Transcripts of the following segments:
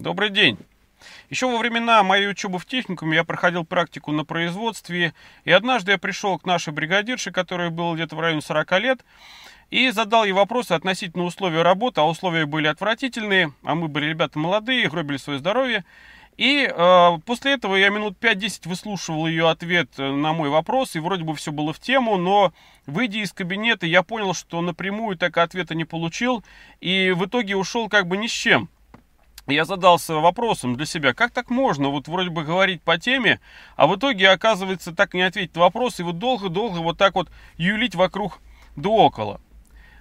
Добрый день. Еще во времена моей учебы в техникуме я проходил практику на производстве, и однажды я пришел к нашей бригадирше, которая была где-то в районе 40 лет, и задал ей вопросы относительно условий работы, а условия были отвратительные, а мы были ребята молодые, гробили свое здоровье. И э, после этого я минут 5-10 выслушивал ее ответ на мой вопрос, и вроде бы все было в тему, но выйдя из кабинета, я понял, что напрямую так ответа не получил, и в итоге ушел как бы ни с чем. Я задался вопросом для себя, как так можно вот вроде бы говорить по теме, а в итоге оказывается так не ответить на вопрос, и вот долго-долго вот так вот юлить вокруг да около.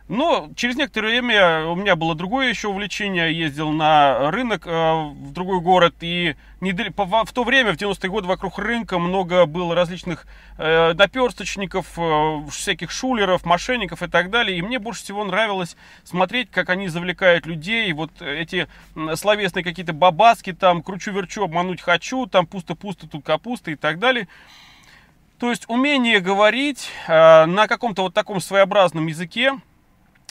Но через некоторое время у меня было другое еще увлечение. Я ездил на рынок э, в другой город. И в то время, в 90-е годы, вокруг рынка много было различных э, наперсточников, э, всяких шулеров, мошенников и так далее. И мне больше всего нравилось смотреть, как они завлекают людей. Вот эти словесные какие-то бабаски, там, кручу-верчу, обмануть хочу, там пусто-пусто, тут капуста и так далее. То есть умение говорить э, на каком-то вот таком своеобразном языке,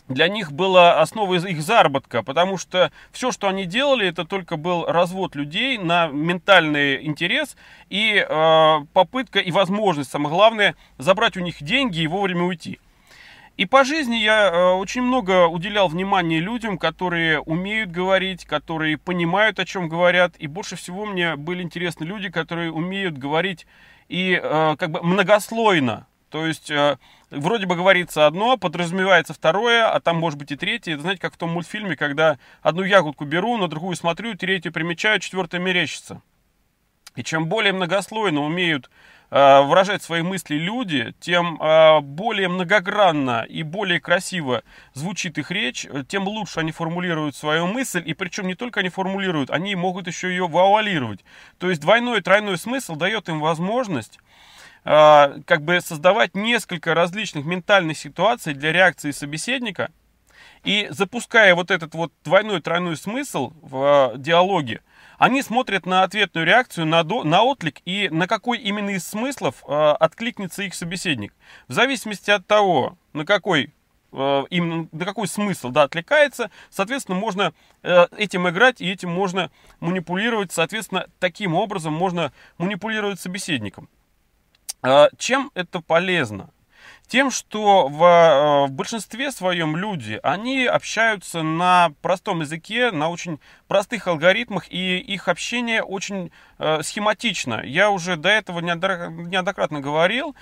для них было основой их заработка, потому что все, что они делали, это только был развод людей на ментальный интерес и э, попытка и возможность, самое главное, забрать у них деньги и вовремя уйти. И по жизни я э, очень много уделял внимания людям, которые умеют говорить, которые понимают, о чем говорят. И больше всего мне были интересны люди, которые умеют говорить и э, как бы многослойно. То есть э, вроде бы говорится одно, подразумевается второе, а там может быть и третье. Это знаете, как в том мультфильме, когда одну ягодку беру, на другую смотрю, третью примечаю, четвертая мерещится. И чем более многослойно умеют э, выражать свои мысли люди, тем э, более многогранно и более красиво звучит их речь, тем лучше они формулируют свою мысль, и причем не только они формулируют, они могут еще ее вуалировать. То есть двойной и тройной смысл дает им возможность как бы создавать несколько различных ментальных ситуаций для реакции собеседника. И запуская вот этот вот двойной-тройной смысл в э, диалоге, они смотрят на ответную реакцию, на, до, на отклик и на какой именно из смыслов э, откликнется их собеседник. В зависимости от того, на какой э, именно на какой смысл да, отвлекается, соответственно, можно э, этим играть и этим можно манипулировать, соответственно, таким образом можно манипулировать собеседником. А, чем это полезно? Тем, что в, э, в большинстве своем люди, они общаются на простом языке, на очень простых алгоритмах, и их общение очень э, схематично. Я уже до этого неоднократно говорил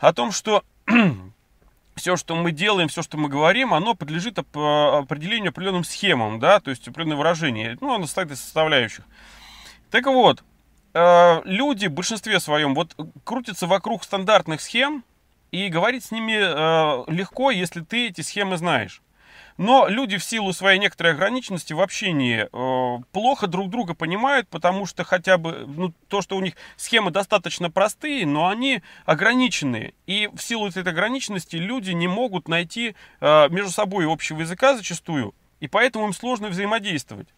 о том, что все, что мы делаем, все, что мы говорим, оно подлежит определению определенным схемам, да, то есть определенное выражение. Ну, оно состоит из составляющих. Так вот, Э, люди в большинстве своем вот крутятся вокруг стандартных схем, и говорить с ними э, легко, если ты эти схемы знаешь. Но люди в силу своей некоторой ограниченности в общении э, плохо друг друга понимают, потому что хотя бы ну, то, что у них схемы достаточно простые, но они ограниченные. И в силу этой ограниченности люди не могут найти э, между собой общего языка зачастую, и поэтому им сложно взаимодействовать.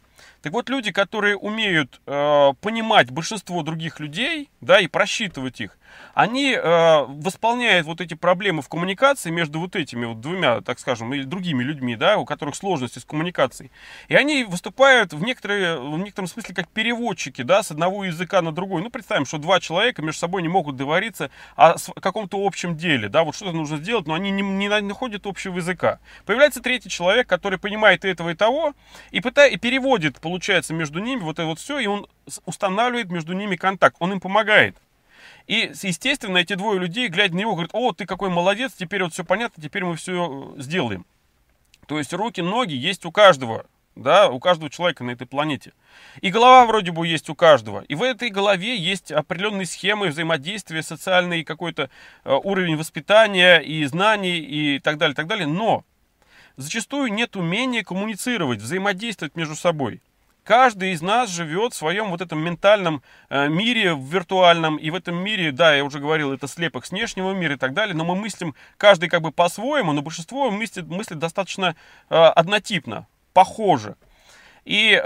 Так вот, люди, которые умеют э, понимать большинство других людей, да, и просчитывать их, они э, восполняют вот эти проблемы в коммуникации между вот этими вот двумя, так скажем, или другими людьми, да, у которых сложности с коммуникацией. И они выступают в, некоторые, в некотором смысле как переводчики, да, с одного языка на другой. Ну, представим, что два человека между собой не могут договориться о каком-то общем деле, да, вот что-то нужно сделать, но они не, не находят общего языка. Появляется третий человек, который понимает и этого, и того, и, пытает, и переводит, получается, между ними вот это вот все, и он устанавливает между ними контакт, он им помогает. И, естественно, эти двое людей, глядя на него, говорят, о, ты какой молодец, теперь вот все понятно, теперь мы все э, сделаем. То есть руки, ноги есть у каждого, да, у каждого человека на этой планете. И голова вроде бы есть у каждого. И в этой голове есть определенные схемы взаимодействия, социальный какой-то э, уровень воспитания и знаний и так далее, так далее. Но зачастую нет умения коммуницировать, взаимодействовать между собой. Каждый из нас живет в своем вот этом ментальном э, мире, в виртуальном, и в этом мире, да, я уже говорил, это слепок с внешнего мира и так далее, но мы мыслим каждый как бы по-своему, но большинство мыслит, мыслит достаточно э, однотипно, похоже. И э,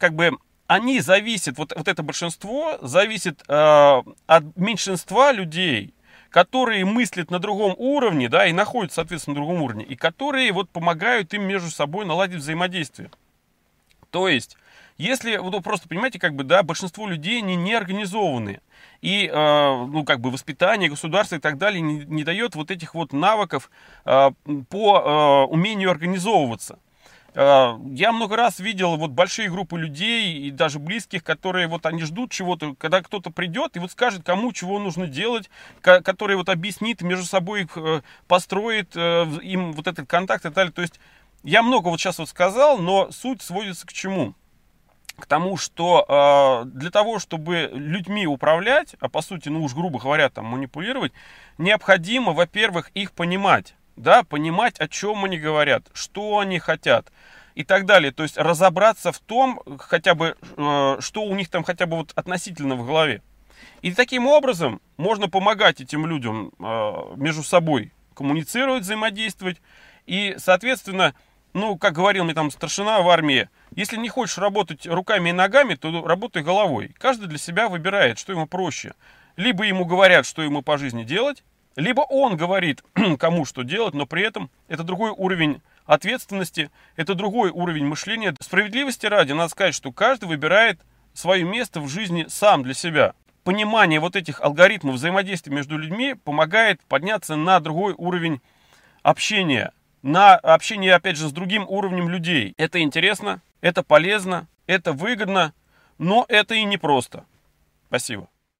как бы они зависят, вот, вот это большинство зависит от меньшинства людей, которые мыслят на другом уровне, да, и находятся, соответственно, на другом уровне, и которые вот помогают им между собой наладить взаимодействие. То есть, если, вот просто понимаете, как бы, да, большинство людей не неорганизованные. И, э, ну, как бы, воспитание государства и так далее не, не дает вот этих вот навыков э, по э, умению организовываться. Я много раз видел вот большие группы людей и даже близких, которые вот они ждут чего-то, когда кто-то придет и вот скажет, кому чего нужно делать, который вот объяснит, между собой э, построит э, им вот этот контакт и так далее. То есть я много вот сейчас вот сказал, но суть сводится к чему? К тому, что э, для того, чтобы людьми управлять, а по сути, ну уж грубо говоря, там манипулировать, необходимо, во-первых, их понимать да, понимать, о чем они говорят, что они хотят и так далее. То есть разобраться в том, хотя бы, э, что у них там хотя бы вот относительно в голове. И таким образом можно помогать этим людям э, между собой коммуницировать, взаимодействовать. И, соответственно, ну, как говорил мне там старшина в армии, если не хочешь работать руками и ногами, то работай головой. Каждый для себя выбирает, что ему проще. Либо ему говорят, что ему по жизни делать, либо он говорит, кому что делать, но при этом это другой уровень ответственности, это другой уровень мышления. Справедливости ради, надо сказать, что каждый выбирает свое место в жизни сам для себя. Понимание вот этих алгоритмов взаимодействия между людьми помогает подняться на другой уровень общения, на общение, опять же, с другим уровнем людей. Это интересно, это полезно, это выгодно, но это и непросто. Спасибо.